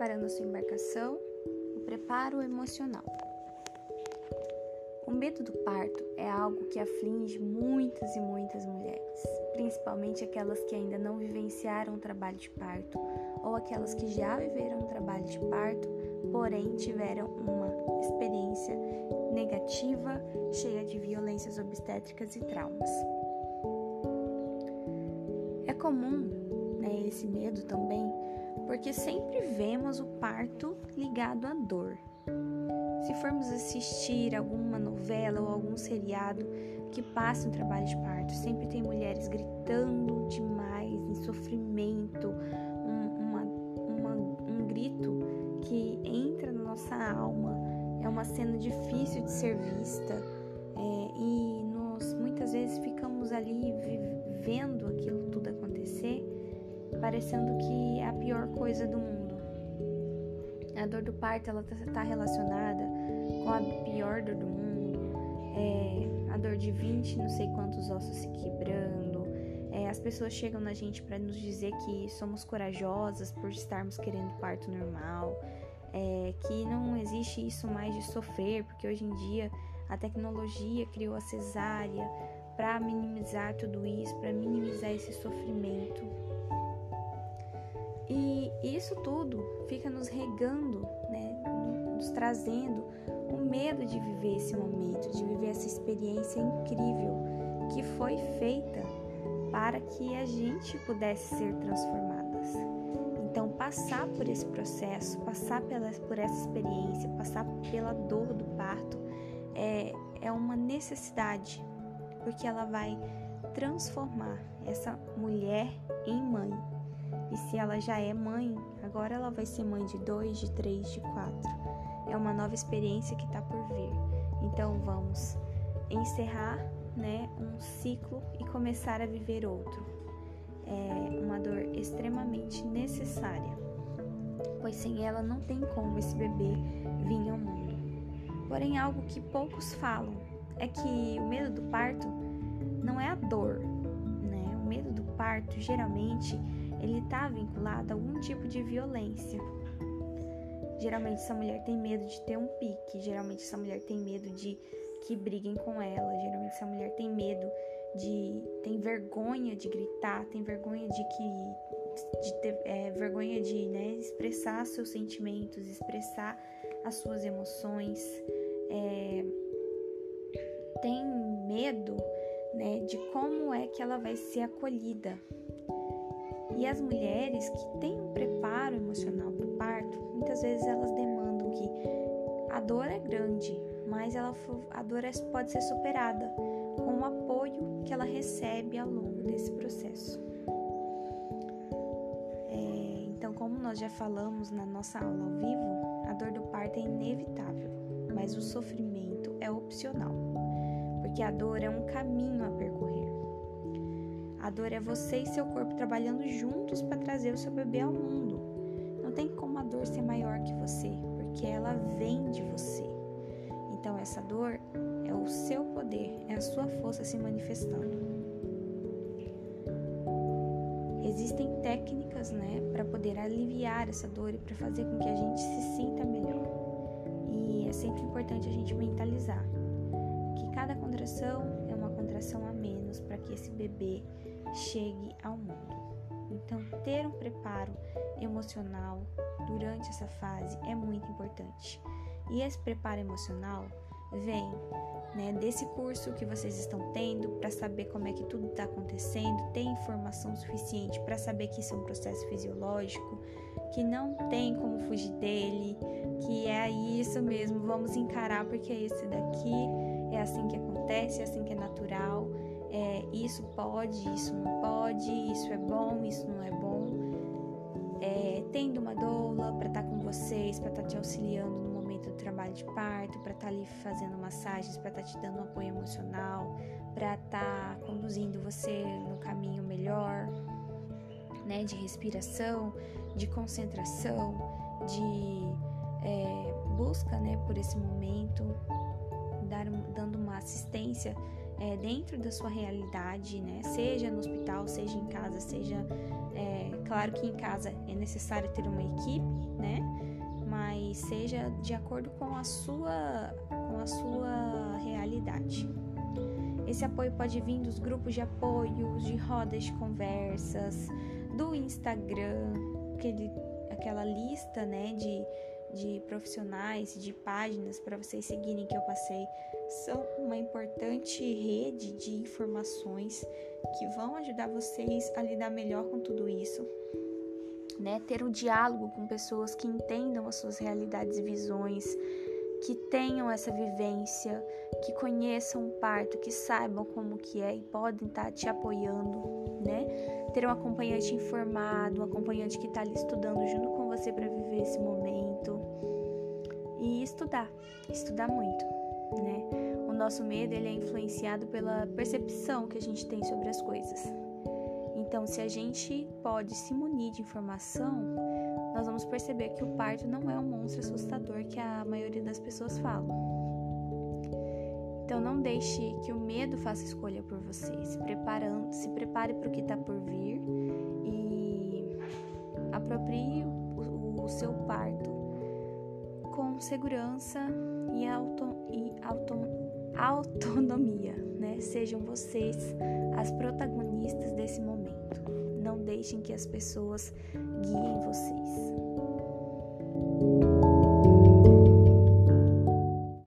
preparando sua embarcação, o preparo emocional. O medo do parto é algo que aflige muitas e muitas mulheres, principalmente aquelas que ainda não vivenciaram o trabalho de parto ou aquelas que já viveram o trabalho de parto, porém tiveram uma experiência negativa, cheia de violências obstétricas e traumas. É comum né, esse medo também, porque sempre vemos o parto ligado à dor. Se formos assistir alguma novela ou algum seriado que passe um trabalho de parto, sempre tem mulheres gritando demais, em sofrimento, um, uma, uma, um grito que entra na nossa alma. É uma cena difícil de ser vista é, e nós muitas vezes ficamos ali vendo aquilo tudo parecendo que é a pior coisa do mundo. A dor do parto ela está tá relacionada com a pior dor do mundo, é, a dor de 20 não sei quantos ossos se quebrando. É, as pessoas chegam na gente para nos dizer que somos corajosas por estarmos querendo parto normal, é, que não existe isso mais de sofrer, porque hoje em dia a tecnologia criou a cesárea para minimizar tudo isso, para minimizar esse sofrimento. E isso tudo fica nos regando, né, nos trazendo o medo de viver esse momento, de viver essa experiência incrível que foi feita para que a gente pudesse ser transformadas. Então, passar por esse processo, passar pela, por essa experiência, passar pela dor do parto é, é uma necessidade, porque ela vai transformar essa mulher em mãe. E se ela já é mãe, agora ela vai ser mãe de dois, de três, de quatro. É uma nova experiência que está por vir. Então vamos encerrar né, um ciclo e começar a viver outro. É uma dor extremamente necessária, pois sem ela não tem como esse bebê vir ao mundo. Porém, algo que poucos falam é que o medo do parto não é a dor, né? O medo do parto geralmente ele está vinculado a algum tipo de violência. Geralmente essa mulher tem medo de ter um pique, geralmente essa mulher tem medo de que briguem com ela, geralmente essa mulher tem medo de tem vergonha de gritar, tem vergonha de que de ter é, vergonha de né, expressar seus sentimentos, expressar as suas emoções, é, tem medo né, de como é que ela vai ser acolhida e as mulheres que têm um preparo emocional para o parto, muitas vezes elas demandam que a dor é grande, mas ela, a dor é, pode ser superada com o apoio que ela recebe ao longo desse processo. É, então, como nós já falamos na nossa aula ao vivo, a dor do parto é inevitável, mas o sofrimento é opcional, porque a dor é um caminho a percorrer. A dor é você e seu corpo trabalhando juntos para trazer o seu bebê ao mundo. Não tem como a dor ser maior que você, porque ela vem de você. Então, essa dor é o seu poder, é a sua força se manifestando. Existem técnicas, né, para poder aliviar essa dor e para fazer com que a gente se sinta melhor. E é sempre importante a gente mentalizar que cada contração é uma contração a menos para que esse bebê chegue ao mundo. Então, ter um preparo emocional durante essa fase é muito importante. E esse preparo emocional vem né, desse curso que vocês estão tendo para saber como é que tudo está acontecendo, ter informação suficiente para saber que isso é um processo fisiológico, que não tem como fugir dele, que é isso mesmo, vamos encarar porque é esse daqui, é assim que acontece, é assim que é natural é, isso pode, isso não pode, isso é bom, isso não é bom. É, tendo uma doula para estar tá com vocês, para estar tá te auxiliando no momento do trabalho de parto, para estar tá ali fazendo massagens, para estar te dando um apoio emocional, para estar conduzindo você no caminho melhor, né, de respiração, de concentração, de é, busca, né, por esse momento, dar, dando uma assistência é, dentro da sua realidade, né? Seja no hospital, seja em casa, seja é, claro que em casa é necessário ter uma equipe, né? Mas seja de acordo com a sua com a sua realidade. Esse apoio pode vir dos grupos de apoio, de rodas de conversas, do Instagram, aquele, aquela lista, né, de de profissionais, de páginas para vocês seguirem que eu passei, são uma importante rede de informações que vão ajudar vocês a lidar melhor com tudo isso. Né? Ter um diálogo com pessoas que entendam as suas realidades e visões, que tenham essa vivência, que conheçam o parto, que saibam como que é e podem estar tá te apoiando, né? Ter um acompanhante informado, um acompanhante que está ali estudando junto com você para viver esse momento estudar, estudar muito, né? O nosso medo ele é influenciado pela percepção que a gente tem sobre as coisas. Então, se a gente pode se munir de informação, nós vamos perceber que o parto não é um monstro assustador que a maioria das pessoas fala. Então não deixe que o medo faça escolha por você. Se preparando, se prepare para o que está por vir e aproprie o, o, seu parto segurança e, auto, e auto, autonomia, né? Sejam vocês as protagonistas desse momento. Não deixem que as pessoas guiem vocês.